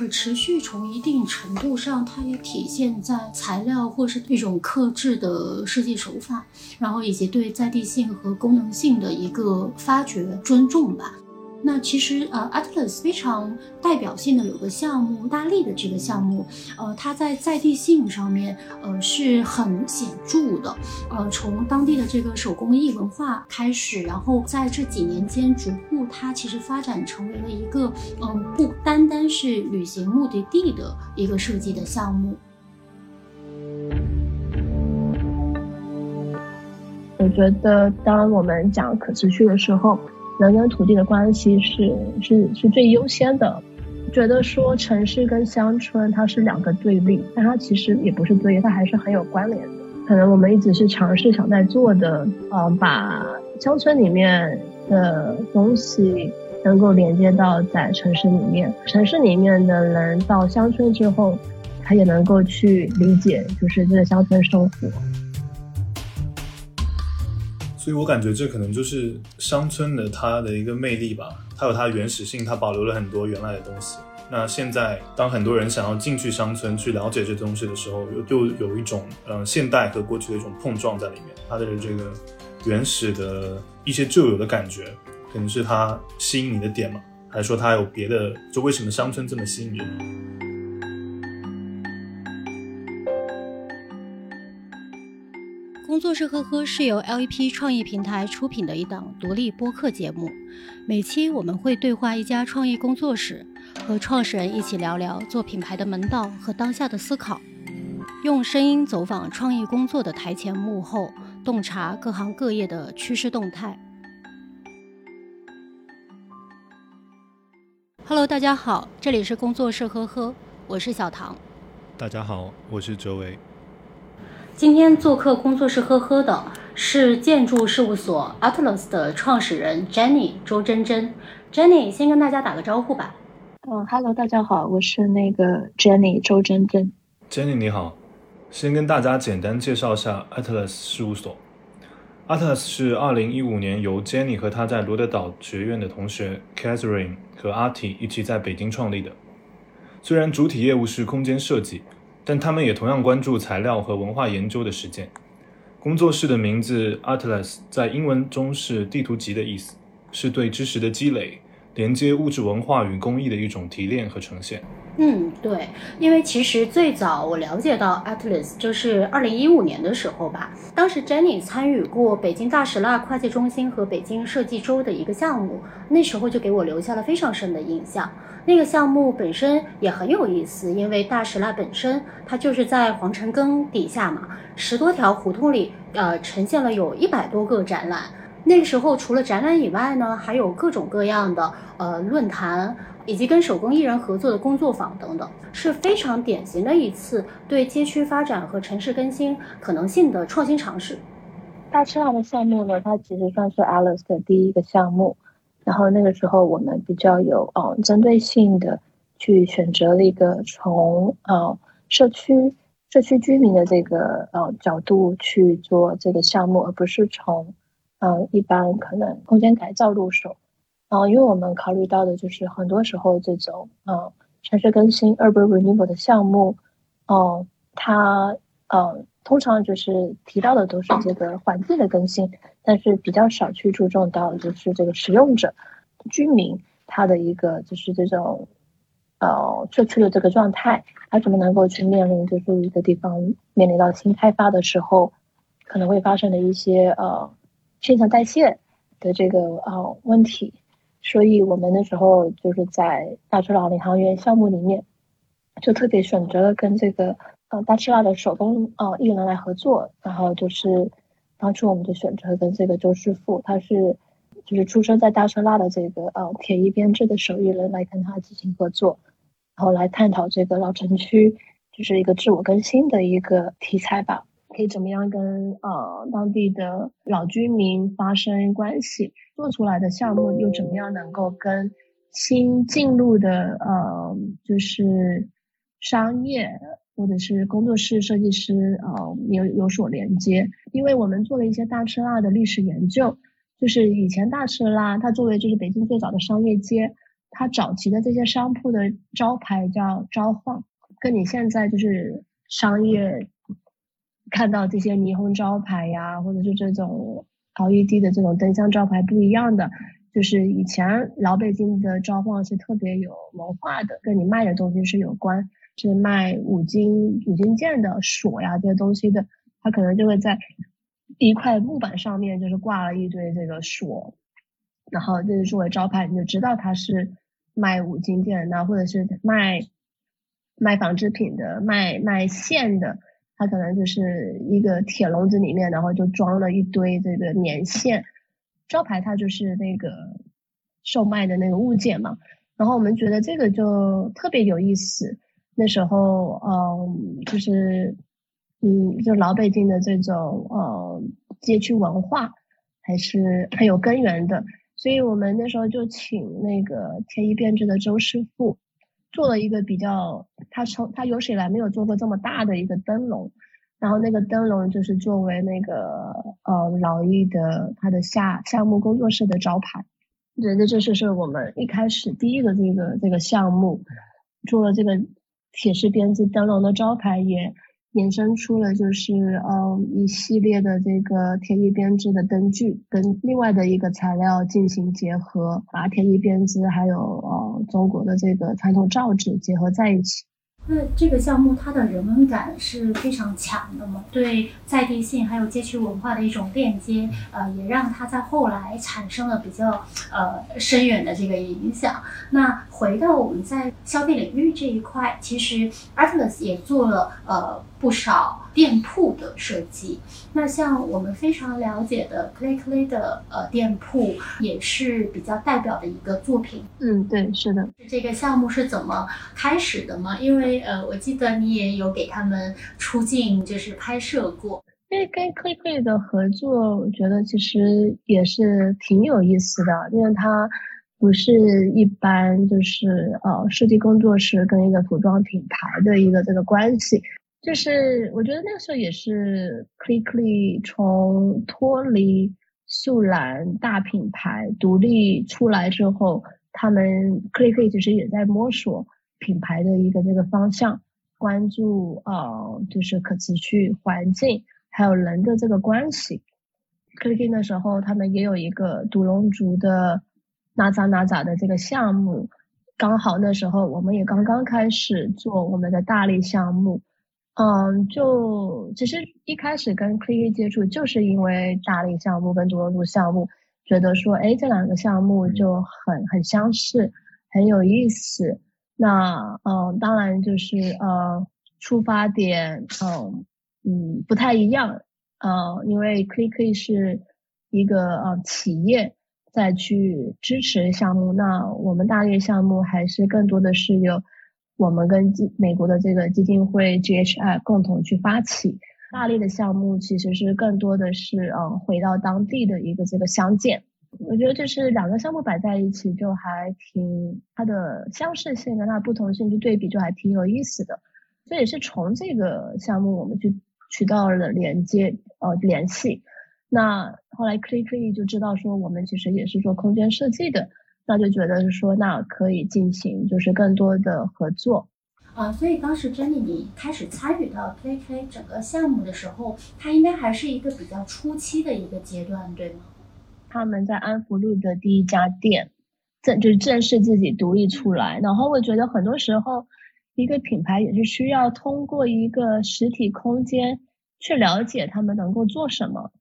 可持续从一定程度上，它也体现在材料或是那种克制的设计手法，然后以及对在地性和功能性的一个发掘、尊重吧。那其实呃，Atlas 非常代表性的有个项目，大力的这个项目，呃，它在在地性上面，呃，是很显著的。呃，从当地的这个手工艺文化开始，然后在这几年间，逐步它其实发展成为了一个，嗯，不单单是旅行目的地的一个设计的项目。我觉得，当我们讲可持续的时候。人跟土地的关系是是是最优先的，觉得说城市跟乡村它是两个对立，但它其实也不是对立，它还是很有关联的。可能我们一直是尝试想在做的，呃，把乡村里面的东西能够连接到在城市里面，城市里面的人到乡村之后，他也能够去理解，就是这个乡村生活。所以我感觉这可能就是乡村的它的一个魅力吧，它有它原始性，它保留了很多原来的东西。那现在当很多人想要进去乡村去了解这东西的时候，又有一种嗯现代和过去的一种碰撞在里面。它的这个原始的一些旧有的感觉，可能是它吸引你的点嘛？还是说它有别的？就为什么乡村这么吸引人？工作室呵呵是由 LEP 创意平台出品的一档独立播客节目。每期我们会对话一家创意工作室，和创始人一起聊聊做品牌的门道和当下的思考，用声音走访创意工作的台前幕后，洞察各行各业的趋势动态。Hello，大家好，这里是工作室呵呵，我是小唐。大家好，我是哲维。今天做客工作室呵呵的是建筑事务所 Atlas 的创始人 Jenny 周真真。Jenny 先跟大家打个招呼吧。嗯，Hello，大家好，我是那个 Jenny 周真真。Jenny 你好，先跟大家简单介绍一下 Atlas 事务所。Atlas 是2015年由 Jenny 和她在罗德岛学院的同学 Catherine 和 Artie 一起在北京创立的。虽然主体业务是空间设计。但他们也同样关注材料和文化研究的实践。工作室的名字 Atlas 在英文中是地图集的意思，是对知识的积累，连接物质文化与工艺的一种提炼和呈现。嗯，对，因为其实最早我了解到 Atlas 就是二零一五年的时候吧，当时 Jenny 参与过北京大石蜡跨界中心和北京设计周的一个项目，那时候就给我留下了非常深的印象。那个项目本身也很有意思，因为大石蜡本身它就是在皇城根底下嘛，十多条胡同里，呃，呈现了有一百多个展览。那个时候除了展览以外呢，还有各种各样的呃论坛，以及跟手工艺人合作的工作坊等等，是非常典型的一次对街区发展和城市更新可能性的创新尝试。大赤蜡的项目呢，它其实算是 Alice 的第一个项目。然后那个时候，我们比较有嗯针对性的去选择了一个从呃社区社区居民的这个呃角度去做这个项目，而不是从嗯一般可能空间改造入手。嗯，因为我们考虑到的就是很多时候这种嗯城市更新 urban renewal 的项目，嗯它嗯通常就是提到的都是这个环境的更新。但是比较少去注重到就是这个使用者、居民他的一个就是这种呃社区的这个状态，他怎么能够去面临就是一个地方面临到新开发的时候可能会发生的一些呃新陈代谢的这个呃问题，所以我们那时候就是在大赤蜡领航员项目里面就特别选择了跟这个呃大赤蜡的手工呃艺人来合作，然后就是。当初我们就选择跟这个周师傅，他是就是出生在大车拉的这个呃铁艺编制的手艺人来跟他进行合作，然后来探讨这个老城区就是一个自我更新的一个题材吧，可以怎么样跟呃当地的老居民发生关系，做出来的项目又怎么样能够跟新进入的呃就是商业。或者是工作室设计师，呃，有有所连接，因为我们做了一些大赤蜡的历史研究，就是以前大赤蜡它作为就是北京最早的商业街，它早期的这些商铺的招牌叫召唤，跟你现在就是商业看到这些霓虹招牌呀，或者是这种 LED 的这种灯箱招牌不一样的，就是以前老北京的召唤是特别有文化的，跟你卖的东西是有关，是卖五金五金件的锁呀这些东西的，他可能就会在一块木板上面就是挂了一堆这个锁，然后这就是作为招牌，你就知道它是。卖五金件的，或者是卖卖纺织品的，卖卖线的，它可能就是一个铁笼子里面，然后就装了一堆这个棉线。招牌它就是那个售卖的那个物件嘛。然后我们觉得这个就特别有意思。那时候，嗯，就是嗯，就老北京的这种呃街区文化还是很有根源的。所以我们那时候就请那个天一编织的周师傅做了一个比较，他从他有史以来没有做过这么大的一个灯笼，然后那个灯笼就是作为那个呃老易的他的下项目工作室的招牌，对，那这就是我们一开始第一个这个这个项目做了这个铁式编织灯笼的招牌也。衍生出了就是嗯一系列的这个铁艺编织的灯具，跟另外的一个材料进行结合，把铁艺编织还有呃中国的这个传统造纸结合在一起。那这个项目它的人文感是非常强的嘛？对在地性还有街区文化的一种链接，呃，也让它在后来产生了比较呃深远的这个影响。那回到我们在消费领域这一块，其实 Atlas 也做了呃。不少店铺的设计，那像我们非常了解的 Clay Clay 的呃店铺，也是比较代表的一个作品。嗯，对，是的。这个项目是怎么开始的吗？因为呃，我记得你也有给他们出镜，就是拍摄过。因为跟 Clickly 的合作，我觉得其实也是挺有意思的，因为它不是一般就是呃设计工作室跟一个服装品牌的一个这个关系。就是我觉得那个时候也是 Clickly 从脱离素兰大品牌独立出来之后，他们 Clickly 其实也在摸索品牌的一个这个方向，关注呃就是可持续环境还有人的这个关系。Clickly 那时候他们也有一个独龙族的哪咋哪咋的这个项目，刚好那时候我们也刚刚开始做我们的大力项目。嗯，就其实一开始跟 l i 接触，就是因为大力项目跟多罗路项目，觉得说，哎，这两个项目就很很相似，很有意思。那嗯，当然就是呃，出发点，嗯嗯不太一样。呃，因为 c l i 是一个呃企业再去支持项目，那我们大力项目还是更多的是有。我们跟基美国的这个基金会 GHI 共同去发起大力的项目，其实是更多的是嗯回到当地的一个这个相见。我觉得就是两个项目摆在一起，就还挺它的相似性跟它不同性去对比，就还挺有意思的。这也是从这个项目我们去渠道的连接呃联系。那后来 Clickly 就知道说我们其实也是做空间设计的。那就觉得是说，那可以进行就是更多的合作，啊，所以当时 Jenny 你开始参与到 KK 整个项目的时候，它应该还是一个比较初期的一个阶段，对吗？他们在安福路的第一家店，正就是正式自己独立出来。然后我觉得很多时候，一个品牌也是需要通过一个实体空间去了解他们能够做什么。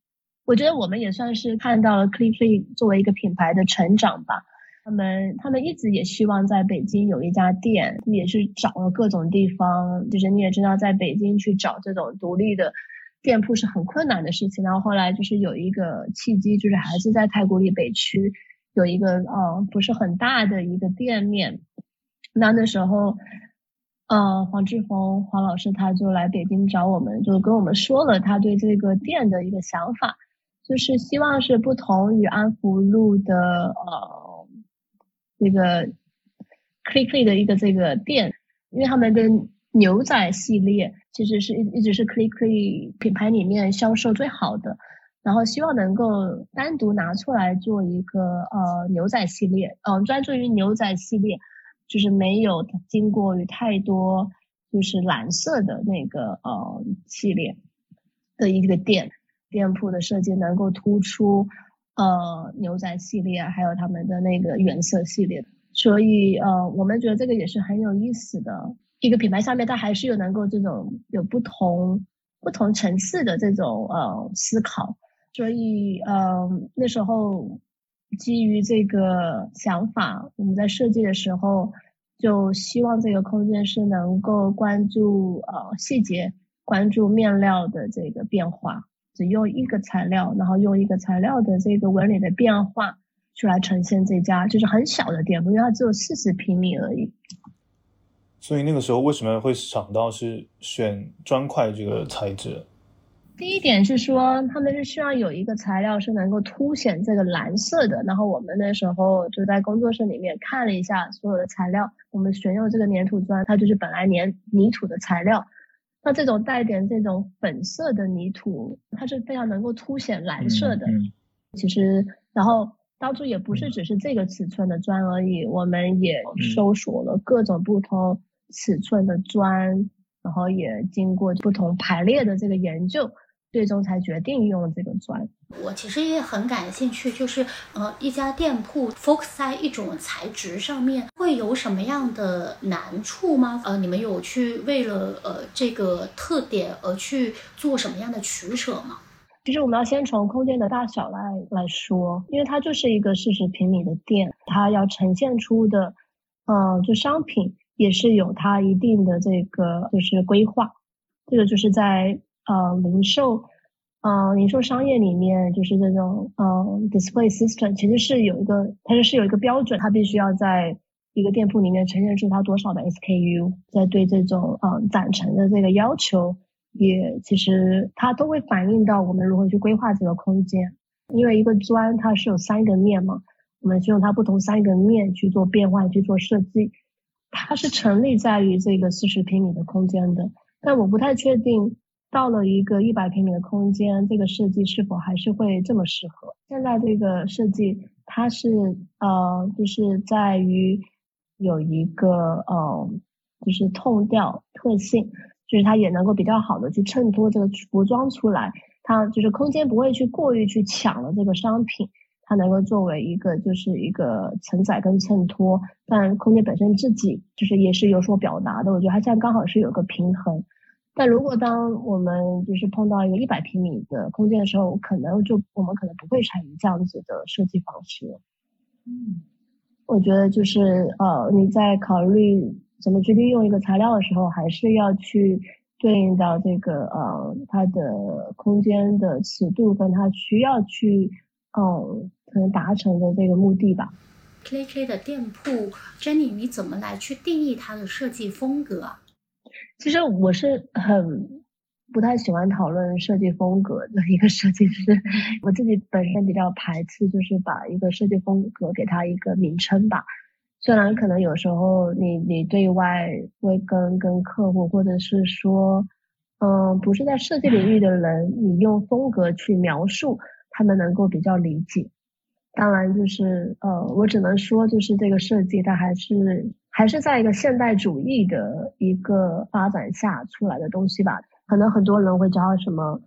我觉得我们也算是看到了 c l i f f y 作为一个品牌的成长吧。他们他们一直也希望在北京有一家店，也是找了各种地方。就是你也知道，在北京去找这种独立的店铺是很困难的事情。然后后来就是有一个契机，就是还是在太古里北区有一个呃不是很大的一个店面。那那时候，呃黄志峰黄老师他就来北京找我们，就跟我们说了他对这个店的一个想法，就是希望是不同于安福路的呃。这个 Clickly 的一个这个店，因为他们的牛仔系列其实是一一直是 Clickly 品牌里面销售最好的。然后希望能够单独拿出来做一个呃牛仔系列，嗯，专注于牛仔系列，就是没有经过于太多就是蓝色的那个呃系列的一个店店铺的设计能够突出呃牛仔系列还有他们的那个原色系列，所以呃我们觉得这个也是很有意思的一个品牌，上面它还是有能够这种有不同不同层次的这种呃思考。所以，呃，那时候基于这个想法，我们在设计的时候就希望这个空间是能够关注呃细节，关注面料的这个变化，只用一个材料，然后用一个材料的这个纹理的变化去来呈现这家就是很小的店铺，因为它只有四十平米而已。所以那个时候为什么会想到是选砖块这个材质？第一点是说，他们是希望有一个材料是能够凸显这个蓝色的。然后我们那时候就在工作室里面看了一下所有的材料，我们选用这个粘土砖，它就是本来粘泥土的材料。那这种带点这种粉色的泥土，它是非常能够凸显蓝色的。其实，然后当初也不是只是这个尺寸的砖而已，我们也搜索了各种不同尺寸的砖，然后也经过不同排列的这个研究。最终才决定用这个砖。我其实也很感兴趣，就是呃，一家店铺 focus 在一种材质上面，会有什么样的难处吗？呃，你们有去为了呃这个特点而去做什么样的取舍吗？其实我们要先从空间的大小来来说，因为它就是一个四十平米的店，它要呈现出的，呃，就商品也是有它一定的这个就是规划，这个就是在。呃，零售，呃，零售商业里面就是这种，呃，display system 其实是有一个，它是是有一个标准，它必须要在一个店铺里面呈现出它多少的 SKU，在对这种，呃，展陈的这个要求，也其实它都会反映到我们如何去规划这个空间，因为一个砖它是有三个面嘛，我们是用它不同三个面去做变换去做设计，它是成立在于这个四十平米的空间的，但我不太确定。到了一个一百平米的空间，这个设计是否还是会这么适合？现在这个设计它是呃，就是在于有一个呃，就是痛调特性，就是它也能够比较好的去衬托这个服装出来。它就是空间不会去过于去抢了这个商品，它能够作为一个就是一个承载跟衬托，但空间本身自己就是也是有所表达的。我觉得它现在刚好是有个平衡。但如果当我们就是碰到一个一百平米的空间的时候，可能就我们可能不会采用这样子的设计方式。嗯，我觉得就是呃，你在考虑怎么去利用一个材料的时候，还是要去对应到这个呃它的空间的尺度跟它需要去嗯可能达成的这个目的吧。K K 的店铺，Jenny，你怎么来去定义它的设计风格？其实我是很不太喜欢讨论设计风格的一个设计师，我自己本身比较排斥，就是把一个设计风格给它一个名称吧。虽然可能有时候你你对外会跟跟客户，或者是说，嗯，不是在设计领域的人，你用风格去描述，他们能够比较理解。当然，就是呃，我只能说，就是这个设计它还是。还是在一个现代主义的一个发展下出来的东西吧。可能很多人会叫什么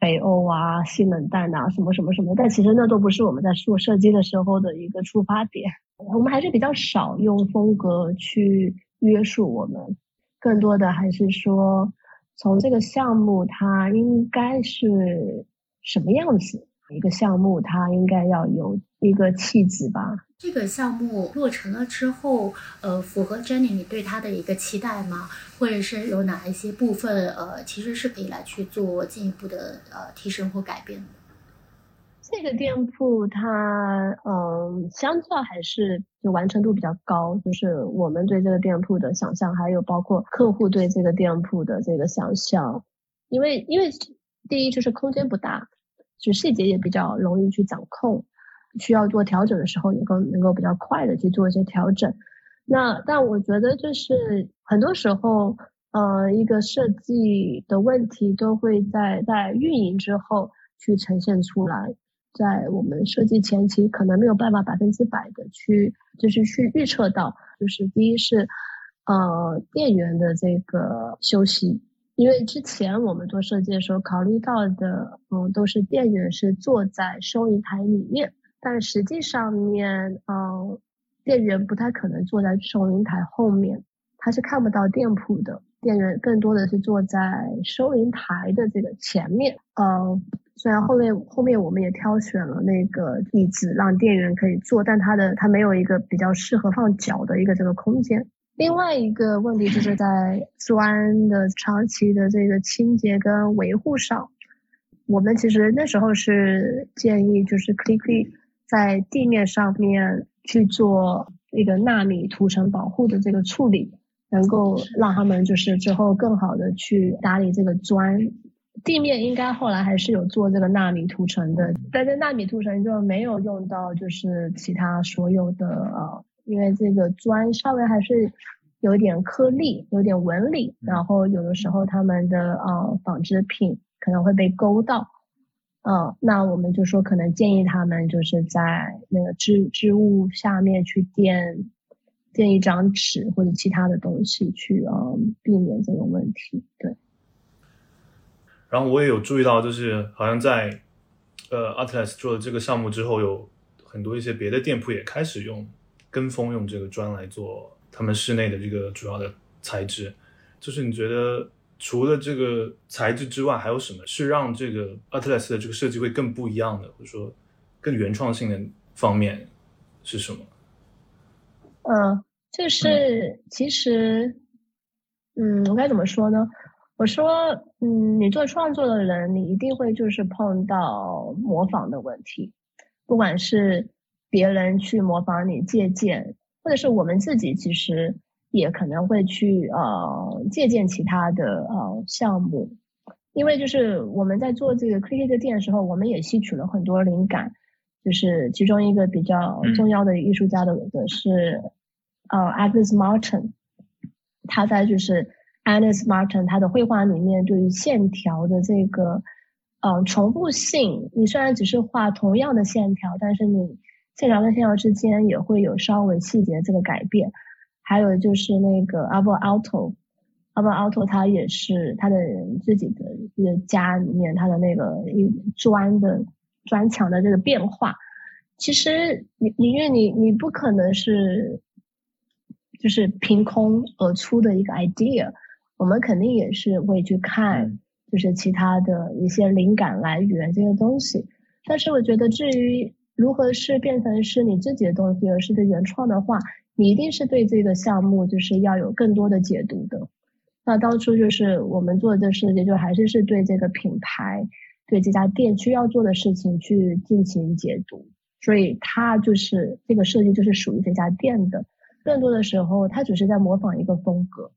北欧啊、性冷淡啊、什么什么什么，但其实那都不是我们在做设计的时候的一个出发点。我们还是比较少用风格去约束我们，更多的还是说从这个项目它应该是什么样子。一个项目，它应该要有一个气质吧。这个项目落成了之后，呃，符合 Jenny 你对它的一个期待吗？或者是有哪一些部分，呃，其实是可以来去做进一步的呃提升或改变的？这个店铺它，嗯，相较还是就完成度比较高，就是我们对这个店铺的想象，还有包括客户对这个店铺的这个想象，因为因为第一就是空间不大。就细节也比较容易去掌控，需要做调整的时候，能够能够比较快的去做一些调整。那但我觉得就是很多时候，呃，一个设计的问题都会在在运营之后去呈现出来。在我们设计前期，可能没有办法百分之百的去，就是去预测到，就是第一是，呃，电源的这个休息，因为之前我们做设计的时候考虑到的，嗯，都是电源是坐在收银台里面，但实际上面，嗯，店员不太可能坐在收银台后面，他是看不到店铺的，店员更多的是坐在收银台的这个前面，嗯。虽然后面后面我们也挑选了那个椅子让店员可以坐，但它的它没有一个比较适合放脚的一个这个空间。另外一个问题就是在砖的长期的这个清洁跟维护上，我们其实那时候是建议就是 Clickly 在地面上面去做一个纳米涂层保护的这个处理，能够让他们就是之后更好的去打理这个砖。地面应该后来还是有做这个纳米涂层的，但是纳米涂层就没有用到，就是其他所有的呃，因为这个砖稍微还是有点颗粒，有点纹理，然后有的时候他们的呃纺织品可能会被勾到，嗯，那我们就说可能建议他们就是在那个织织物下面去垫垫一张纸或者其他的东西去呃避免这个问题，对。然后我也有注意到，就是好像在呃 Atlas 做了这个项目之后，有很多一些别的店铺也开始用跟风用这个砖来做他们室内的这个主要的材质。就是你觉得除了这个材质之外，还有什么是让这个 Atlas 的这个设计会更不一样的，或者说更原创性的方面是什么？嗯，就是其实，嗯，我该怎么说呢？我说，嗯，你做创作的人，你一定会就是碰到模仿的问题，不管是别人去模仿你借鉴，或者是我们自己其实也可能会去呃借鉴其他的呃项目，因为就是我们在做这个 Cricket 店的时候，我们也吸取了很多灵感，就是其中一个比较重要的艺术家的的是呃 Agnes Martin，他在就是。Alice Martin 他的绘画里面对于线条的这个，嗯，重复性，你虽然只是画同样的线条，但是你线条跟线条之间也会有稍微细节这个改变。还有就是那个 a b o Alto，a b o Alto 他也是他的自己的一个家里面他的那个一砖的砖墙的这个变化，其实你你因为你你不可能是就是凭空而出的一个 idea。我们肯定也是会去看，就是其他的一些灵感来源这些东西。但是我觉得，至于如何是变成是你自己的东西，而是对原创的话，你一定是对这个项目就是要有更多的解读的。那当初就是我们做的设计，就还是是对这个品牌、对这家店需要做的事情去进行解读。所以它就是这个设计就是属于这家店的。更多的时候，它只是在模仿一个风格。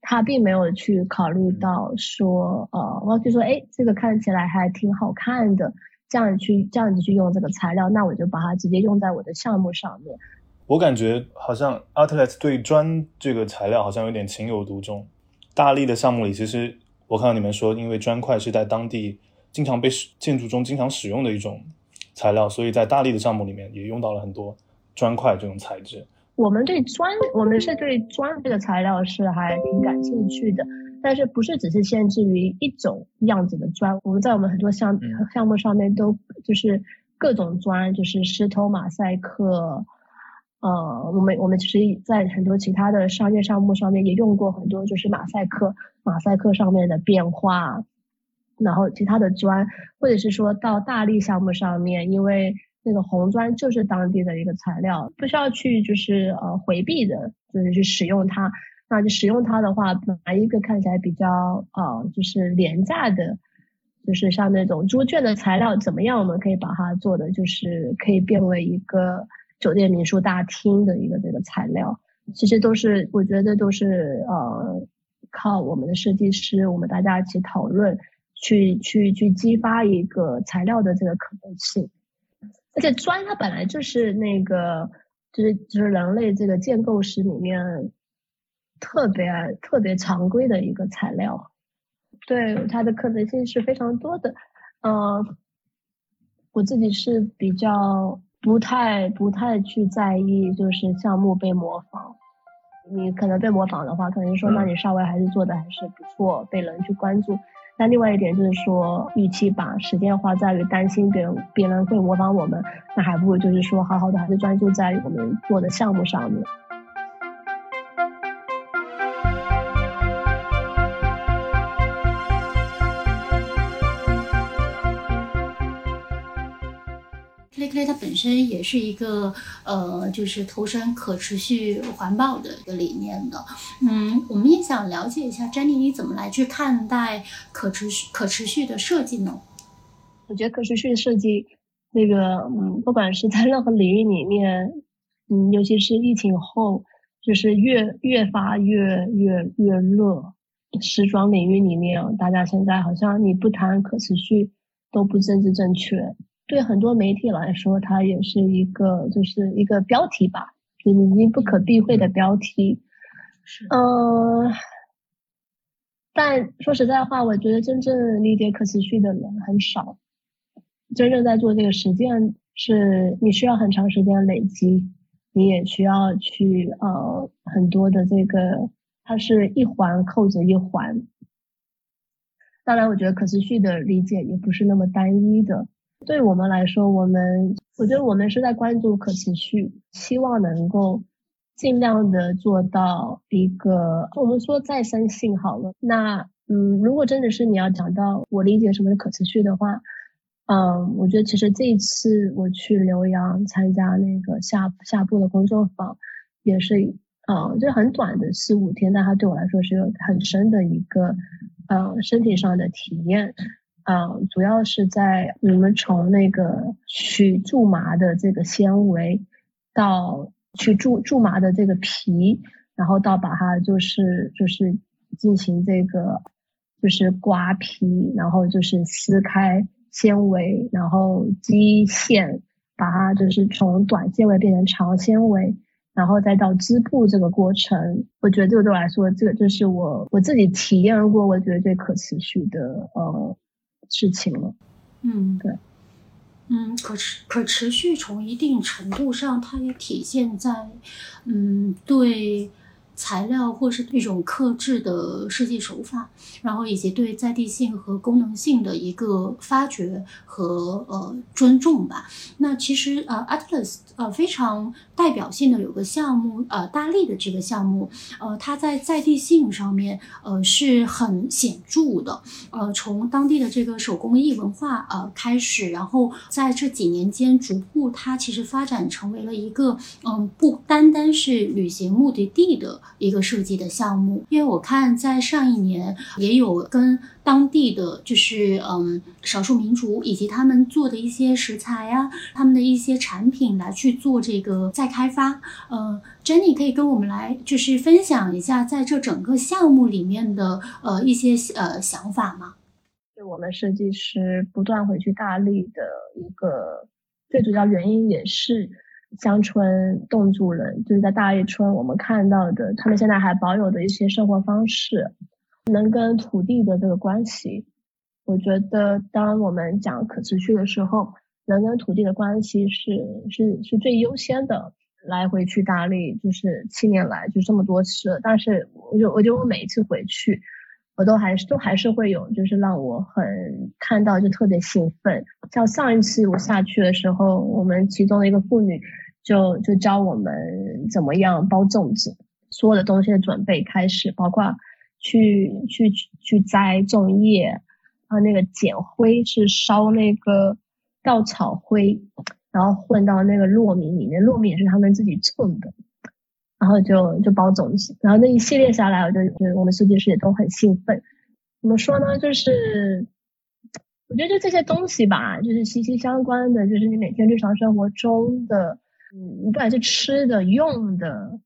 它并没有去考虑到说，呃，我就说，哎，这个看起来还挺好看的，这样去这样子去用这个材料，那我就把它直接用在我的项目上面。我感觉好像 Artlet 对砖这个材料好像有点情有独钟。大力的项目里，其实我看到你们说，因为砖块是在当地经常被建筑中经常使用的一种材料，所以在大力的项目里面也用到了很多砖块这种材质。我们对砖，我们是对砖这个材料是还挺感兴趣的，但是不是只是限制于一种样子的砖？我们在我们很多项项目上面都就是各种砖，就是石头马赛克，呃，我们我们其实在很多其他的商业项目上面也用过很多，就是马赛克，马赛克上面的变化，然后其他的砖，或者是说到大力项目上面，因为。那个红砖就是当地的一个材料，不需要去就是呃回避的，就是去使用它。那就使用它的话，拿一个看起来比较呃就是廉价的，就是像那种猪圈的材料怎么样？我们可以把它做的就是可以变为一个酒店民宿大厅的一个这个材料。其实都是我觉得都是呃靠我们的设计师，我们大家一起讨论，去去去激发一个材料的这个可能性。而且砖它本来就是那个，就是就是人类这个建构史里面特别特别常规的一个材料，对它的可能性是非常多的。呃，我自己是比较不太不太去在意，就是项目被模仿。你可能被模仿的话，可能说那你稍微还是做的还是不错，被人去关注。那另外一点就是说，与其把时间花在于担心别人别人会模仿我们，那还不如就是说好好的还是专注在我们做的项目上面。它本身也是一个呃，就是投身可持续环保的一个理念的。嗯，我们也想了解一下，詹妮，你怎么来去看待可持续可持续的设计呢？我觉得可持续设计那个，嗯，不管是在任何领域里面，嗯，尤其是疫情后，就是越越发越越越热。时装领域里面，大家现在好像你不谈可持续都不政治正确。对很多媒体来说，它也是一个，就是一个标题吧，就已经不可避讳的标题。是，嗯，但说实在话，我觉得真正理解可持续的人很少。真正在做这个实践，是你需要很长时间累积，你也需要去呃很多的这个，它是一环扣着一环。当然，我觉得可持续的理解也不是那么单一的。对我们来说，我们我觉得我们是在关注可持续，希望能够尽量的做到一个我们说再生性好了。那嗯，如果真的是你要讲到我理解什么是可持续的话，嗯，我觉得其实这一次我去浏阳参加那个下下部的工作坊，也是嗯，就是很短的四五天，但它对我来说是有很深的一个嗯身体上的体验。嗯，主要是在我们从那个取苎麻的这个纤维，到取苎苎麻的这个皮，然后到把它就是就是进行这个就是刮皮，然后就是撕开纤维，然后基线，把它就是从短纤维变成长纤维，然后再到织布这个过程，我觉得这个对我来说，这个就是我我自己体验过，我觉得最可持续的呃。事情了，嗯，对，嗯，可持可持续从一定程度上，它也体现在，嗯，对。材料或是一种克制的设计手法，然后以及对在地性和功能性的一个发掘和呃尊重吧。那其实呃，Atlas 呃非常代表性的有个项目呃大力的这个项目呃它在在地性上面呃是很显著的呃从当地的这个手工艺文化呃开始，然后在这几年间逐步它其实发展成为了一个嗯不单单是旅行目的地的。一个设计的项目，因为我看在上一年也有跟当地的就是嗯少数民族以及他们做的一些食材呀，他们的一些产品来去做这个再开发。呃，Jenny 可以跟我们来就是分享一下在这整个项目里面的呃一些呃想法吗？对我们设计师不断回去大力的一个最主要原因也是。乡村侗族人就是在大邑村，我们看到的他们现在还保有的一些生活方式，能跟土地的这个关系，我觉得当我们讲可持续的时候，能跟土地的关系是是是最优先的。来回去大理就是七年来就这么多次，但是我就我觉得我每一次回去，我都还是都还是会有就是让我很看到就特别兴奋。像上一次我下去的时候，我们其中的一个妇女。就就教我们怎么样包粽子，所有的东西的准备开始，包括去去去摘粽叶，啊那个捡灰是烧那个稻草灰，然后混到那个糯米里面，糯米也是他们自己种的，然后就就包粽子，然后那一系列下来，我就觉得我们设计师也都很兴奋。怎么说呢？就是我觉得就这些东西吧，就是息息相关的，就是你每天日常生活中的。嗯，不管是吃的、用的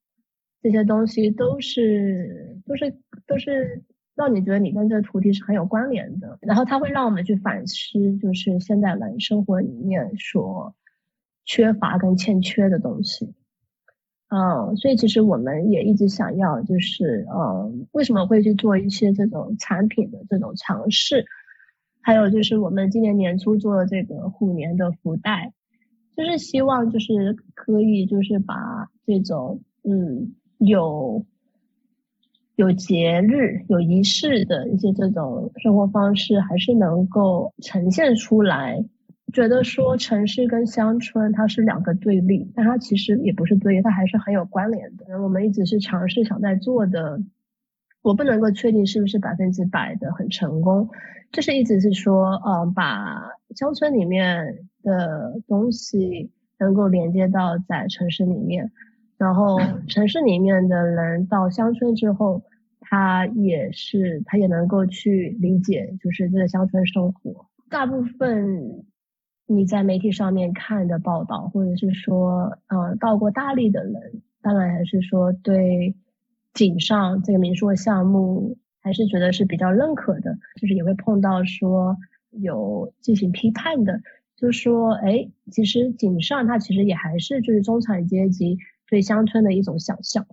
这些东西，都是都是都是让你觉得你跟这个土地是很有关联的。然后它会让我们去反思，就是现在人生活里面所缺乏跟欠缺的东西。嗯，所以其实我们也一直想要，就是嗯，为什么会去做一些这种产品的这种尝试？还有就是我们今年年初做的这个虎年的福袋，就是希望就是可以就是把这种嗯有有节日有仪式的一些这种生活方式，还是能够呈现出来。觉得说城市跟乡村它是两个对立，但它其实也不是对立，它还是很有关联的。我们一直是尝试想在做的，我不能够确定是不是百分之百的很成功。就是一直是说，呃，把乡村里面的东西能够连接到在城市里面，然后城市里面的人到乡村之后，他也是他也能够去理解，就是这个乡村生活，大部分。你在媒体上面看的报道，或者是说，呃，到过大理的人，当然还是说对井上这个民宿项目还是觉得是比较认可的，就是也会碰到说有进行批判的，就说，哎，其实井上它其实也还是就是中产阶级对乡村的一种想象。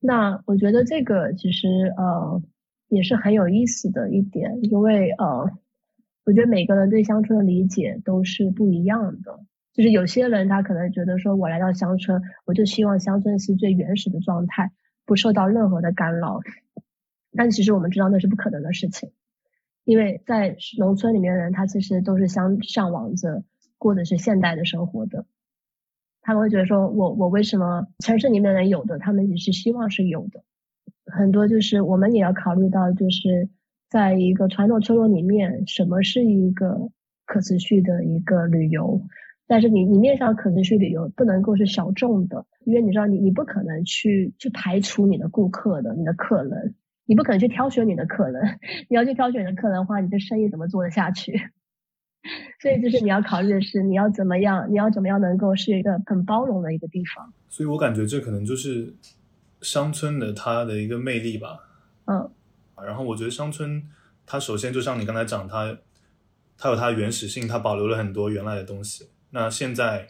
那我觉得这个其实呃也是很有意思的一点，因为呃。我觉得每个人对乡村的理解都是不一样的，就是有些人他可能觉得说，我来到乡村，我就希望乡村是最原始的状态，不受到任何的干扰。但其实我们知道那是不可能的事情，因为在农村里面的人，他其实都是向向往着过的是现代的生活的。他们会觉得说，我我为什么城市里面的人有的，他们也是希望是有的。很多就是我们也要考虑到，就是。在一个传统村落里面，什么是一个可持续的一个旅游？但是你你面向可持续旅游不能够是小众的，因为你知道你你不可能去去排除你的顾客的你的客人，你不可能去挑选你的客人，你要去挑选你的客人的话，你的生意怎么做得下去？所以就是你要考虑的是你要怎么样，你要怎么样能够是一个很包容的一个地方。所以我感觉这可能就是乡村的它的一个魅力吧。嗯。然后我觉得乡村，它首先就像你刚才讲，它它有它原始性，它保留了很多原来的东西。那现在，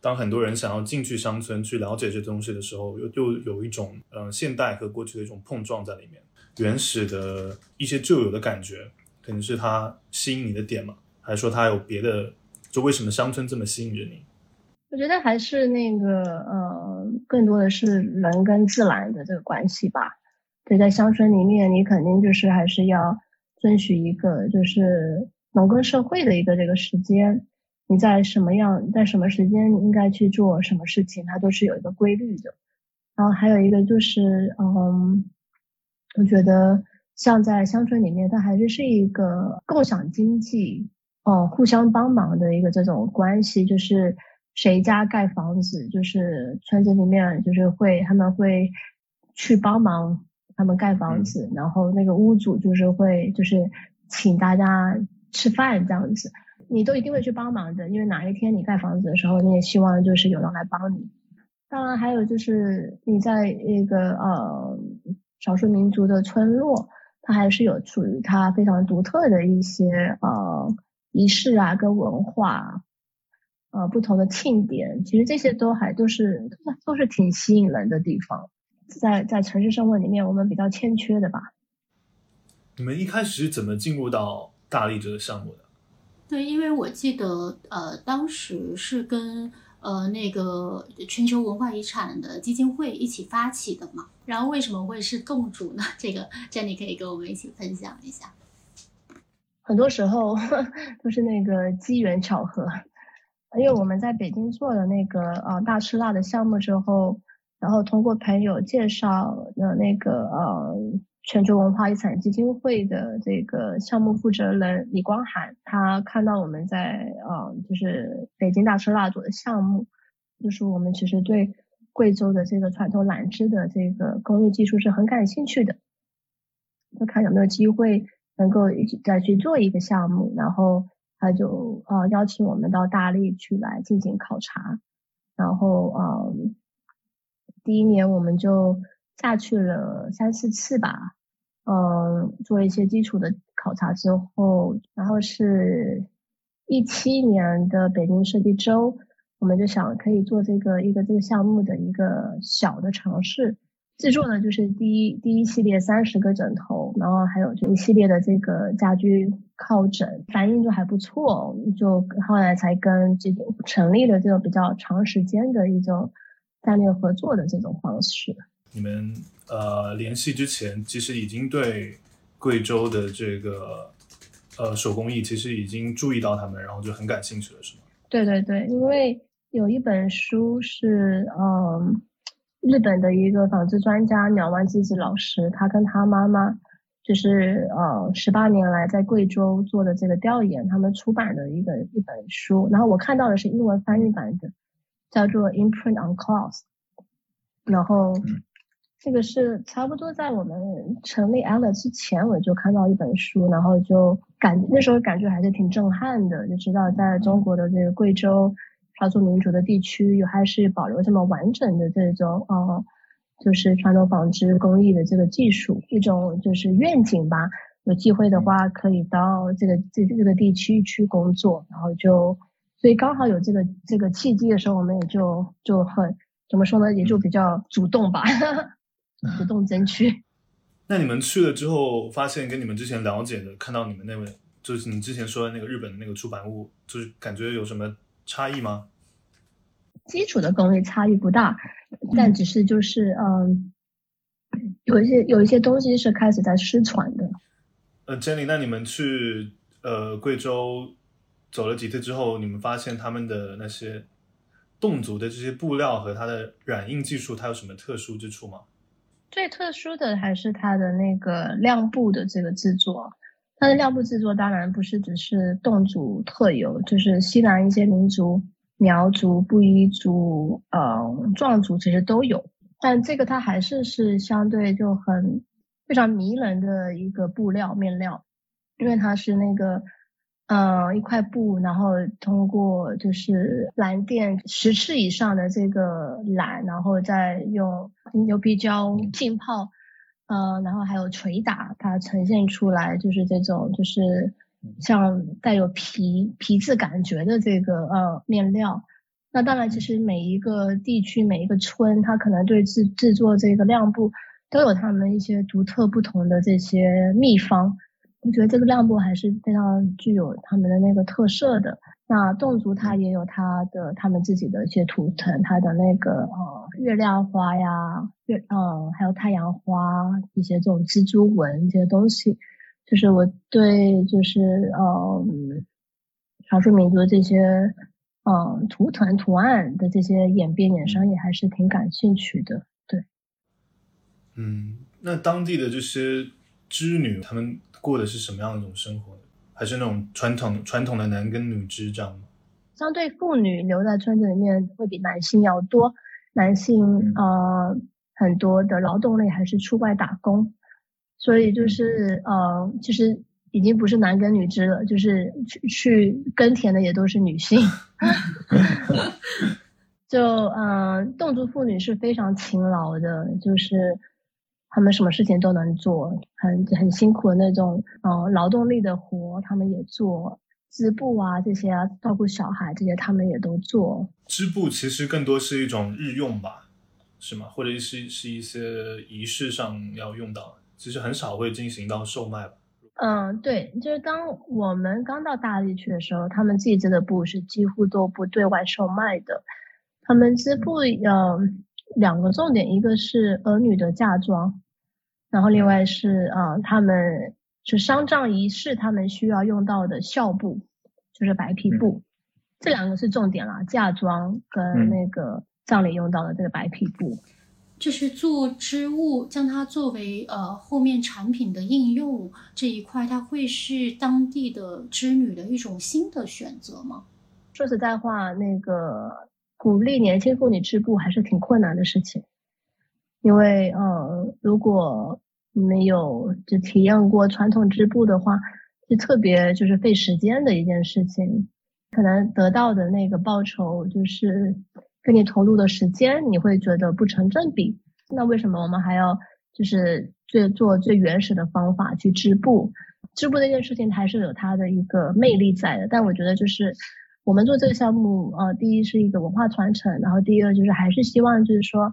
当很多人想要进去乡村去了解这东西的时候，又又有一种嗯现代和过去的一种碰撞在里面。原始的一些旧有的感觉，可能是它吸引你的点嘛？还是说它有别的？就为什么乡村这么吸引着你？我觉得还是那个呃，更多的是人跟自然的这个关系吧。对，在乡村里面，你肯定就是还是要遵循一个就是农耕社会的一个这个时间。你在什么样，在什么时间应该去做什么事情，它都是有一个规律的。然后还有一个就是，嗯，我觉得像在乡村里面，它还是是一个共享经济，哦，互相帮忙的一个这种关系。就是谁家盖房子，就是村子里面就是会他们会去帮忙。他们盖房子，然后那个屋主就是会就是请大家吃饭这样子，你都一定会去帮忙的，因为哪一天你盖房子的时候，你也希望就是有人来帮你。当然还有就是你在那个呃少数民族的村落，它还是有属于它非常独特的一些呃仪式啊跟文化，呃不同的庆典，其实这些都还都是都是挺吸引人的地方。在在城市生活里面，我们比较欠缺的吧。你们一开始是怎么进入到大力这个项目的？对，因为我记得，呃，当时是跟呃那个全球文化遗产的基金会一起发起的嘛。然后为什么会是共主呢？这个 Jenny 可以跟我们一起分享一下。很多时候 都是那个机缘巧合，因为我们在北京做了那个呃大吃辣的项目之后。然后通过朋友介绍的那个呃全球文化遗产基金会的这个项目负责人李光涵，他看到我们在呃就是北京大吃辣做的项目，就是我们其实对贵州的这个传统榄汁的这个工艺技术是很感兴趣的，就看有没有机会能够一起再去做一个项目，然后他就呃邀请我们到大理去来进行考察，然后呃。第一年我们就下去了三四次吧，嗯，做一些基础的考察之后，然后是一七年的北京设计周，我们就想可以做这个一个这个项目的一个小的尝试，制作的就是第一第一系列三十个枕头，然后还有这一系列的这个家居靠枕，反应就还不错，就后来才跟这个成立了这种比较长时间的一种战略合作的这种方式。你们呃联系之前，其实已经对贵州的这个呃手工艺其实已经注意到他们，然后就很感兴趣了，是吗？对对对，因为有一本书是嗯。日本的一个纺织专家鸟湾纪子老师，他跟他妈妈就是呃十八年来在贵州做的这个调研，他们出版的一个一本书。然后我看到的是英文翻译版的，叫做《Imprint on Cloth》。然后这个是差不多在我们成立 Ella 之前，我就看到一本书，然后就感那时候感觉还是挺震撼的，就知道在中国的这个贵州。少数民族的地区有还是保留这么完整的这种呃，就是传统纺织工艺的这个技术，一种就是愿景吧。有机会的话可以到这个这这个地区去工作，然后就所以刚好有这个这个契机的时候，我们也就就很怎么说呢，也就比较主动吧，主动争取。那你们去了之后，发现跟你们之前了解的，看到你们那位就是你之前说的那个日本的那个出版物，就是感觉有什么？差异吗？基础的工艺差异不大，但只是就是嗯，有一些有一些东西是开始在失传的。呃，Jenny，那你们去呃贵州走了几次之后，你们发现他们的那些侗族的这些布料和它的染印技术，它有什么特殊之处吗？最特殊的还是它的那个亮布的这个制作。它的亮布制作当然不是只是侗族特有，就是西南一些民族，苗族、布依族、呃壮族其实都有。但这个它还是是相对就很非常迷人的一个布料面料，因为它是那个嗯一块布，然后通过就是蓝靛十次以上的这个蓝，然后再用牛皮胶浸泡。呃，然后还有捶打，它呈现出来就是这种，就是像带有皮皮质感觉的这个呃面料。那当然，其实每一个地区、每一个村，它可能对制制作这个亮布都有他们一些独特不同的这些秘方。我觉得这个亮布还是非常具有他们的那个特色的。那侗族它也有它的他们自己的一些图腾，它的那个呃月亮花呀，月嗯还有太阳花一些这种蜘蛛纹这些东西，就是我对就是呃少数民族这些嗯图腾图案的这些演变衍生也还是挺感兴趣的。对，嗯，那当地的这些织女她们过的是什么样的一种生活？还是那种传统传统的男耕女织这样吗？相对妇女留在村子里面会比男性要多，男性呃很多的劳动力还是出外打工，所以就是呃其实已经不是男耕女织了，就是去去耕田的也都是女性。就嗯，侗族妇女是非常勤劳的，就是。他们什么事情都能做，很很辛苦的那种，嗯，劳动力的活他们也做，织布啊这些啊，照顾小孩这些他们也都做。织布其实更多是一种日用吧，是吗？或者是是一些仪式上要用到，其实很少会进行到售卖吧。嗯，对，就是当我们刚到大理去的时候，他们自己织的布是几乎都不对外售卖的。他们织布呃两个重点，一个是儿女的嫁妆。然后另外是啊，他们是丧葬仪式，他们需要用到的孝布，就是白皮布，这两个是重点啦，嫁妆跟那个葬礼用到的这个白皮布。就是做织物，将它作为呃后面产品的应用这一块，它会是当地的织女的一种新的选择吗？说实在话，那个鼓励年轻妇女织布还是挺困难的事情，因为呃，如果没有就体验过传统织布的话，就特别就是费时间的一件事情，可能得到的那个报酬就是跟你投入的时间，你会觉得不成正比。那为什么我们还要就是最做最原始的方法去织布？织布这件事情还是有它的一个魅力在的。但我觉得就是我们做这个项目，呃，第一是一个文化传承，然后第二就是还是希望就是说。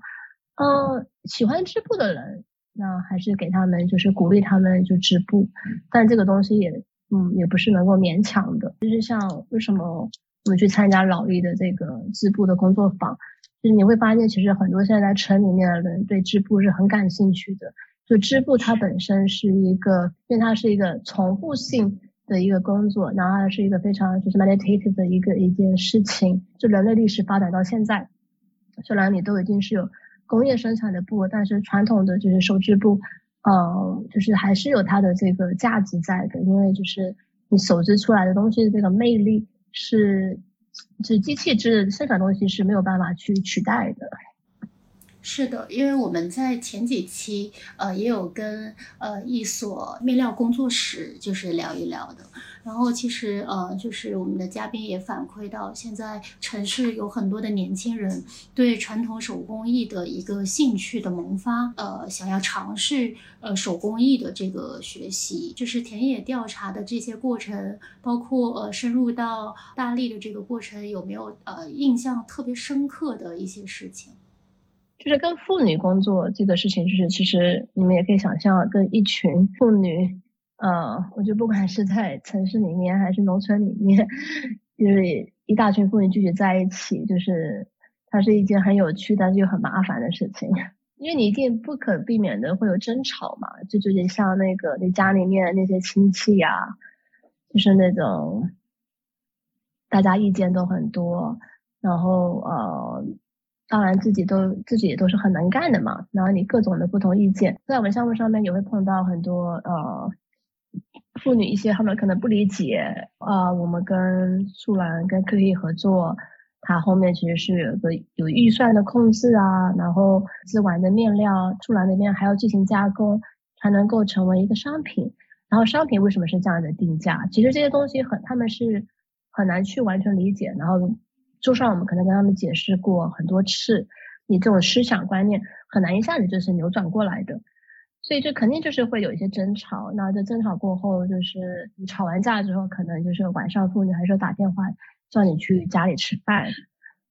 嗯，喜欢织布的人，那还是给他们就是鼓励他们就织布，但这个东西也嗯也不是能够勉强的。就是像为什么我们去参加老易的这个织布的工作坊，就是你会发现其实很多现在在城里面的人对织布是很感兴趣的。就织布它本身是一个，因为它是一个重复性的一个工作，然后它是一个非常就是 meditative 的一个一件事情。就人类历史发展到现在，虽然你都已经是有工业生产的布，但是传统的就是手织布，呃，就是还是有它的这个价值在的，因为就是你手织出来的东西的这个魅力是，是机器织生产东西是没有办法去取代的。是的，因为我们在前几期呃也有跟呃一所面料工作室就是聊一聊的，然后其实呃就是我们的嘉宾也反馈到，现在城市有很多的年轻人对传统手工艺的一个兴趣的萌发，呃想要尝试呃手工艺的这个学习，就是田野调查的这些过程，包括呃深入到大力的这个过程，有没有呃印象特别深刻的一些事情？就是跟妇女工作这个事情，就是其实你们也可以想象，跟一群妇女，呃，我觉得不管是在城市里面还是农村里面，就是一大群妇女聚集在一起，就是它是一件很有趣但是又很麻烦的事情，因为你一定不可避免的会有争吵嘛，就有点像那个你家里面那些亲戚呀，就是那种大家意见都很多，然后呃。当然，自己都自己也都是很能干的嘛。然后你各种的不同意见，在我们项目上面也会碰到很多呃妇女一些，他们可能不理解啊。我们跟素兰跟 Q E 合作，它后面其实是有个有预算的控制啊。然后织完的面料，素兰那边还要进行加工，才能够成为一个商品。然后商品为什么是这样的定价？其实这些东西很，他们是很难去完全理解。然后。就算我们可能跟他们解释过很多次，你这种思想观念很难一下子就是扭转过来的，所以这肯定就是会有一些争吵。那这争吵过后，就是你吵完架之后，可能就是晚上妇女还是打电话叫你去家里吃饭。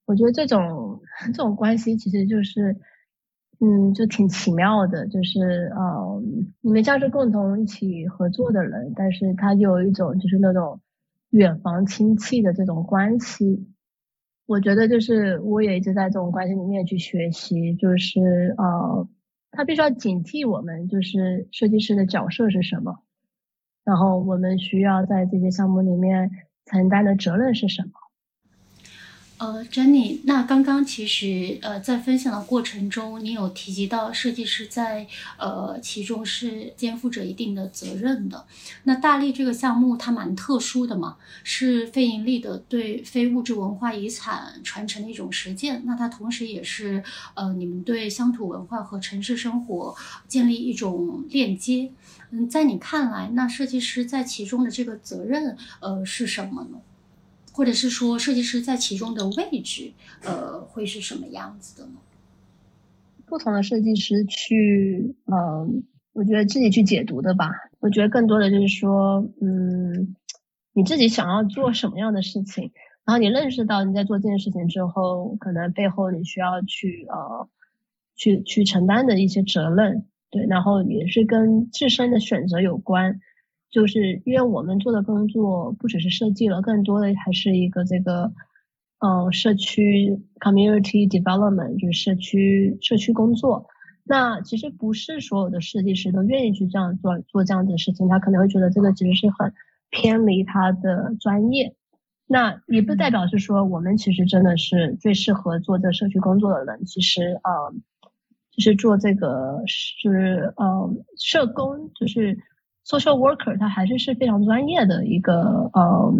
我觉得这种这种关系其实就是，嗯，就挺奇妙的，就是呃，你们像是共同一起合作的人，但是他有一种就是那种远房亲戚的这种关系。我觉得就是我也一直在这种关系里面去学习，就是呃，他必须要警惕我们，就是设计师的角色是什么，然后我们需要在这些项目里面承担的责任是什么。呃，Jenny，那刚刚其实呃在分享的过程中，你有提及到设计师在呃其中是肩负着一定的责任的。那大力这个项目它蛮特殊的嘛，是非盈利的对非物质文化遗产传承的一种实践。那它同时也是呃你们对乡土文化和城市生活建立一种链接。嗯，在你看来，那设计师在其中的这个责任呃是什么呢？或者是说，设计师在其中的位置，呃，会是什么样子的呢？不同的设计师去，嗯，我觉得自己去解读的吧。我觉得更多的就是说，嗯，你自己想要做什么样的事情，然后你认识到你在做这件事情之后，可能背后你需要去，呃，去去承担的一些责任，对，然后也是跟自身的选择有关。就是因为我们做的工作不只是设计了，更多的还是一个这个，嗯，社区 community development，就是社区社区工作。那其实不是所有的设计师都愿意去这样做做这样子的事情，他可能会觉得这个其实是很偏离他的专业。那也不代表是说我们其实真的是最适合做这社区工作的人。其实，呃，就是做这个是，呃，社工就是。Social worker 他还是是非常专业的一个呃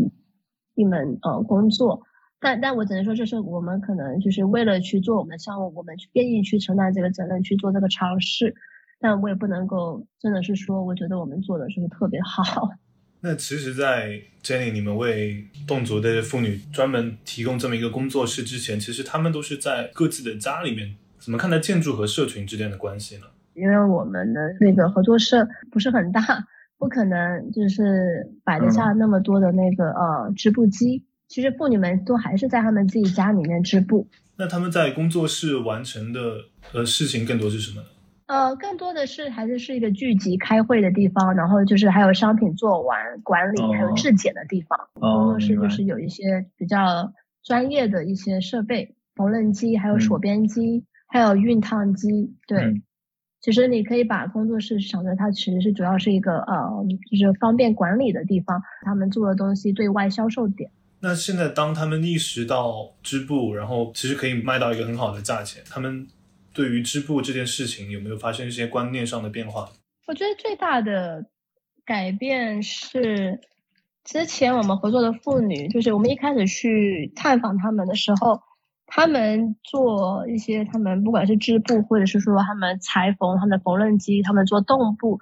一门呃工作，但但我只能说，这是我们可能就是为了去做我们的项目，我们愿意去承担这个责任去做这个尝试，但我也不能够真的是说，我觉得我们做的是特别好。那其实，在 Jenny 你们为侗族的妇女专门提供这么一个工作室之前，其实他们都是在各自的家里面，怎么看待建筑和社群之间的关系呢？因为我们的那个合作社不是很大。不可能，就是摆得下那么多的那个呃织布机，其实妇女们都还是在她们自己家里面织布。那他们在工作室完成的呃事情更多是什么呢？呃，更多的是还是是一个聚集开会的地方，然后就是还有商品做完管理，还有质检的地方。工作室就是有一些比较专业的一些设备，缝纫机，还有锁边机，还有熨烫机。对，其实你可以把工作室想着它其实是主要是一个呃，就是方便管理的地方，他们做的东西对外销售点。那现在当他们意识到织布，然后其实可以卖到一个很好的价钱，他们。对于织布这件事情，有没有发生一些观念上的变化？我觉得最大的改变是，之前我们合作的妇女，就是我们一开始去探访他们的时候，他们做一些，他们不管是织布，或者是说他们裁缝，他们的缝纫机，他们做动布，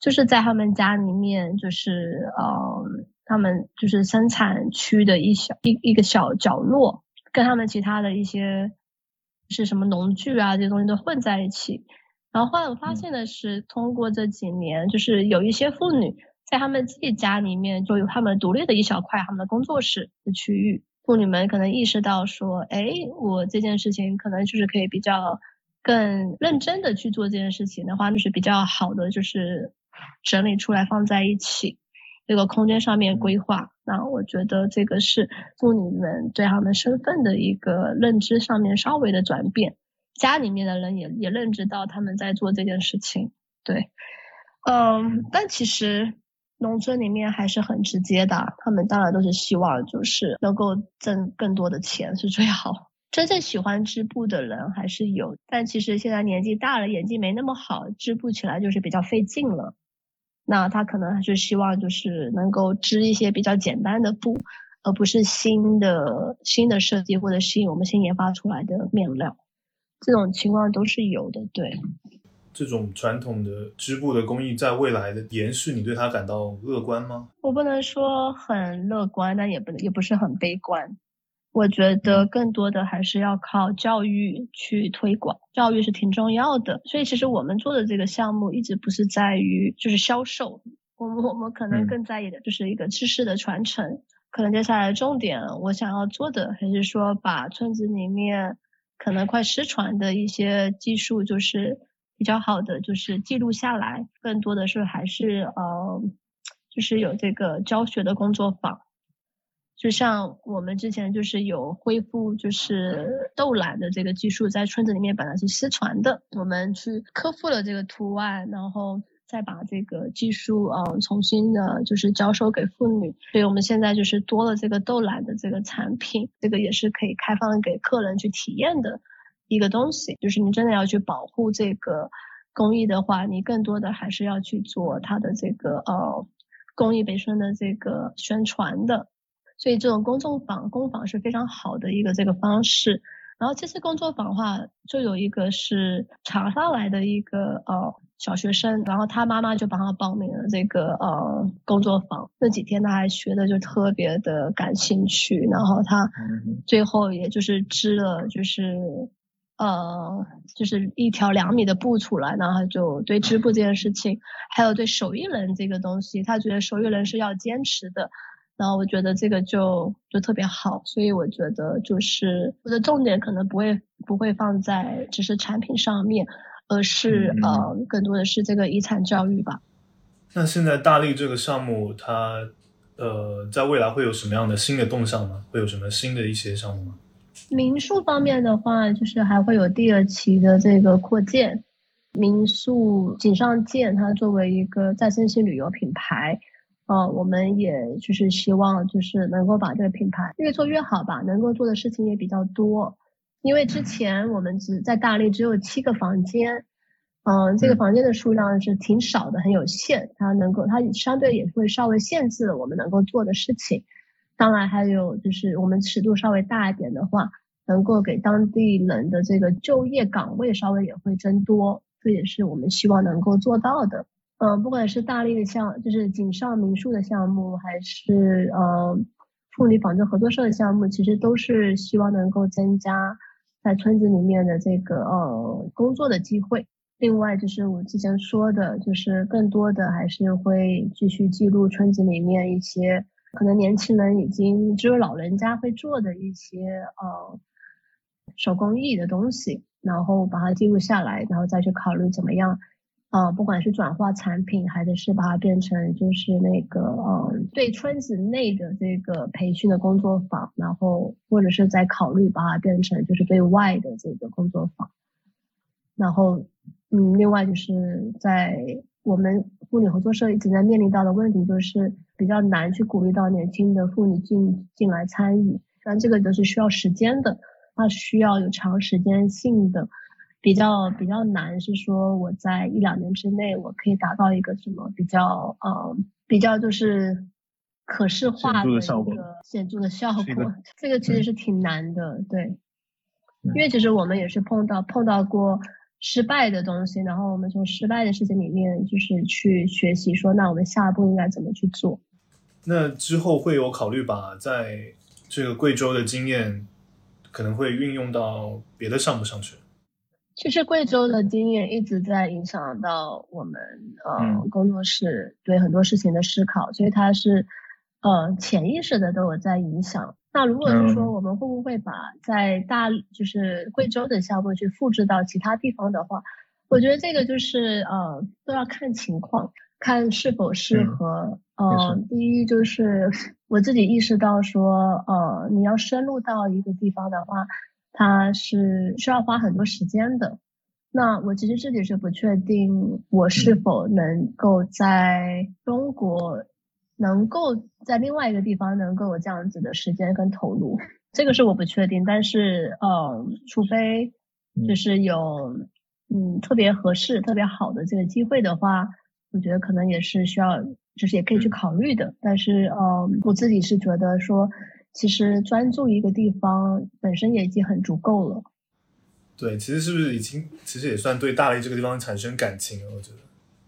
就是在他们家里面，就是呃，他们就是生产区的一小一一个小角落，跟他们其他的一些。是什么农具啊，这些东西都混在一起。然后后来我发现的是，通过这几年，就是有一些妇女在他们自己家里面就有他们独立的一小块他们的工作室的区域。妇女们可能意识到说，哎，我这件事情可能就是可以比较更认真的去做这件事情的话，就是比较好的就是整理出来放在一起。这个空间上面规划，那我觉得这个是妇女们对他们身份的一个认知上面稍微的转变，家里面的人也也认知到他们在做这件事情，对，嗯，但其实农村里面还是很直接的，他们当然都是希望就是能够挣更多的钱是最好，真正喜欢织布的人还是有，但其实现在年纪大了，眼睛没那么好，织布起来就是比较费劲了。那他可能还是希望就是能够织一些比较简单的布，而不是新的新的设计或者新我们新研发出来的面料，这种情况都是有的。对，这种传统的织布的工艺在未来的延续，你对它感到乐观吗？我不能说很乐观，但也不也不是很悲观。我觉得更多的还是要靠教育去推广，教育是挺重要的。所以其实我们做的这个项目一直不是在于就是销售，我们我们可能更在意的就是一个知识的传承。可能接下来重点我想要做的还是说把村子里面可能快失传的一些技术，就是比较好的就是记录下来。更多的是还是呃，就是有这个教学的工作坊。就像我们之前就是有恢复，就是豆染的这个技术，在村子里面本来是失传的，我们去克服了这个图案，然后再把这个技术呃重新的，就是教授给妇女。所以我们现在就是多了这个豆染的这个产品，这个也是可以开放给客人去体验的一个东西。就是你真的要去保护这个工艺的话，你更多的还是要去做它的这个呃工艺本身的这个宣传的。所以这种公众坊、工坊是非常好的一个这个方式。然后这次工作坊的话，就有一个是长沙来的一个呃小学生，然后他妈妈就帮他报名了这个呃工作坊。那几天他还学的就特别的感兴趣，然后他最后也就是织了就是呃就是一条两米的布出来，然后就对织布这件事情，还有对手艺人这个东西，他觉得手艺人是要坚持的。然后我觉得这个就就特别好，所以我觉得就是我的重点可能不会不会放在只是产品上面，而是呃更多的是这个遗产教育吧。那现在大力这个项目，它呃在未来会有什么样的新的动向吗？会有什么新的一些项目吗？民宿方面的话，就是还会有第二期的这个扩建。民宿锦上舰，它作为一个再生性旅游品牌。呃，我们也就是希望就是能够把这个品牌越做越好吧，能够做的事情也比较多。因为之前我们只在大理只有七个房间，嗯，这个房间的数量是挺少的，很有限。它能够，它相对也会稍微限制了我们能够做的事情。当然还有就是我们尺度稍微大一点的话，能够给当地人的这个就业岗位稍微也会增多，这也是我们希望能够做到的。嗯，不管是大力的项，就是锦上民宿的项目，还是呃妇女纺织合作社的项目，其实都是希望能够增加在村子里面的这个呃工作的机会。另外就是我之前说的，就是更多的还是会继续记录村子里面一些可能年轻人已经只有老人家会做的一些呃手工艺的东西，然后把它记录下来，然后再去考虑怎么样。啊，不管是转化产品，还是是把它变成就是那个，呃，对村子内的这个培训的工作坊，然后或者是在考虑把它变成就是对外的这个工作坊，然后，嗯，另外就是在我们妇女合作社一直在面临到的问题，就是比较难去鼓励到年轻的妇女进进来参与，但这个都是需要时间的，它需要有长时间性的。比较比较难是说我在一两年之内我可以达到一个什么比较呃比较就是可视化的一个。显著的效果，这个其实是挺难的，对，因为其实我们也是碰到碰到过失败的东西，然后我们从失败的事情里面就是去学习，说那我们下一步应该怎么去做。那之后会有考虑把在这个贵州的经验可能会运用到别的项目上去。其实贵州的经验一直在影响到我们呃工作室对很多事情的思考，所以它是呃潜意识的都有在影响。那如果是说我们会不会把在大就是贵州的项目去复制到其他地方的话，我觉得这个就是呃都要看情况，看是否适合。呃，第一就是 我自己意识到说呃你要深入到一个地方的话。它是需要花很多时间的。那我其实自己是不确定我是否能够在中国，能够在另外一个地方能够有这样子的时间跟投入，这个是我不确定。但是，呃，除非就是有嗯特别合适、特别好的这个机会的话，我觉得可能也是需要，就是也可以去考虑的。但是，呃，我自己是觉得说。其实专注一个地方本身也已经很足够了。对，其实是不是已经其实也算对大理这个地方产生感情了？我觉得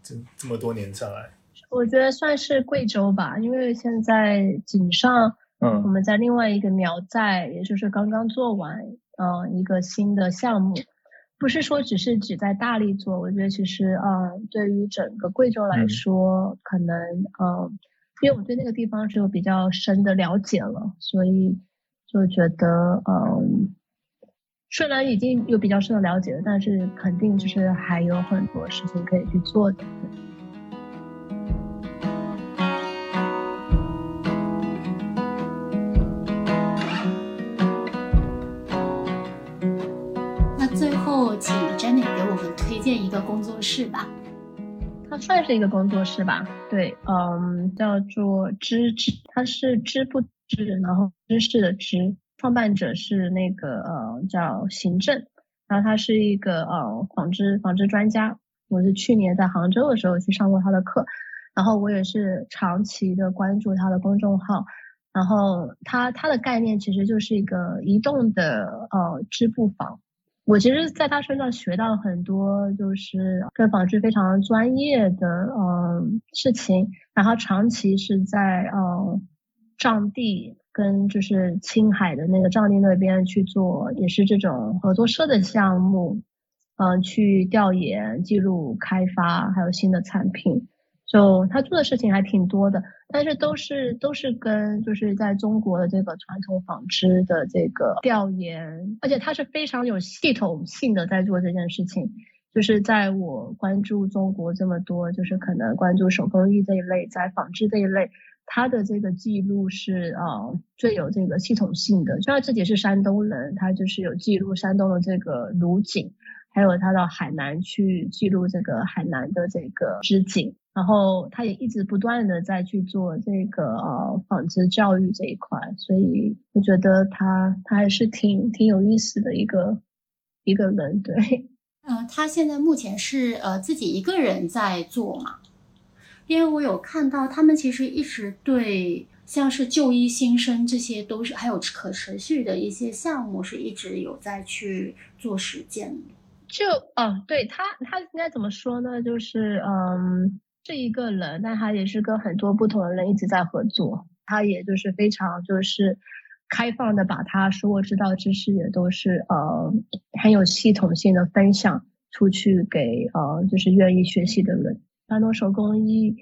这这么多年下来，我觉得算是贵州吧，因为现在井上，嗯，我们在另外一个苗寨，也就是刚刚做完，嗯，一个新的项目，不是说只是只在大理做，我觉得其实，嗯，对于整个贵州来说，可能，嗯。因为我对那个地方是有比较深的了解了，所以就觉得，嗯，虽然已经有比较深的了解了，但是肯定就是还有很多事情可以去做的。那荐一个工作室吧。它算是一个工作室吧，对，嗯，叫做知知，它是织不知，然后知识的知，创办者是那个呃叫行政，然后他是一个呃纺织纺织专家，我是去年在杭州的时候去上过他的课，然后我也是长期的关注他的公众号，然后他他的概念其实就是一个移动的呃织布坊。我其实在他身上学到很多，就是跟纺织非常专业的嗯事情。然后长期是在嗯藏地跟就是青海的那个藏地那边去做，也是这种合作社的项目，嗯，去调研、记录、开发，还有新的产品。就他做的事情还挺多的，但是都是都是跟就是在中国的这个传统纺织的这个调研，而且他是非常有系统性的在做这件事情。就是在我关注中国这么多，就是可能关注手工艺这一类，在纺织这一类，他的这个记录是啊最有这个系统性的。虽然自己是山东人，他就是有记录山东的这个鲁锦，还有他到海南去记录这个海南的这个织锦。然后他也一直不断的在去做这个呃纺织教育这一块，所以我觉得他他还是挺挺有意思的一个一个人，对。呃，他现在目前是呃自己一个人在做嘛？因为我有看到他们其实一直对像是就医新生这些都是还有可持续的一些项目是一直有在去做实践的。就哦，对他他应该怎么说呢？就是嗯。这一个人，但他也是跟很多不同的人一直在合作。他也就是非常就是开放的，把他所知道知识也都是呃很有系统性的分享出去给呃就是愿意学习的人。传统手工艺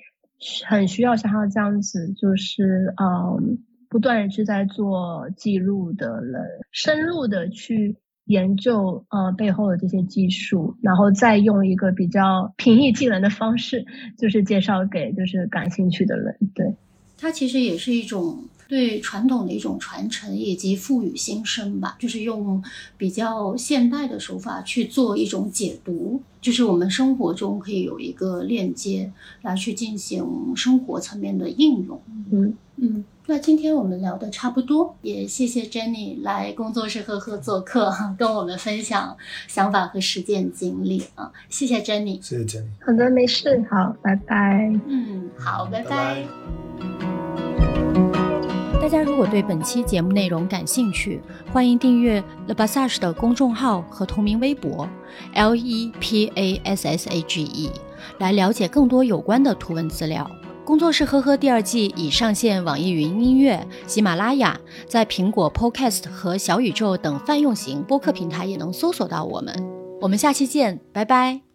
很需要像他这样子，就是嗯，不断的去在做记录的人，深入的去研究呃背后的这些技术，然后再用一个比较平易近人的方式，就是介绍给就是感兴趣的人。对，它其实也是一种。对传统的一种传承以及赋予新生吧，就是用比较现代的手法去做一种解读，就是我们生活中可以有一个链接来去进行生活层面的应用。嗯嗯，那今天我们聊的差不多，也谢谢 Jenny 来工作室呵呵做客，跟我们分享想法和实践经历啊，谢谢 Jenny，谢谢 Jenny，好的，没事，好，拜拜。嗯，好，拜拜。大家如果对本期节目内容感兴趣，欢迎订阅 The Passage 的公众号和同名微博 L E P A S S A G E，来了解更多有关的图文资料。工作室呵呵第二季已上线网易云音乐、喜马拉雅，在苹果 Podcast 和小宇宙等泛用型播客平台也能搜索到我们。我们下期见，拜拜。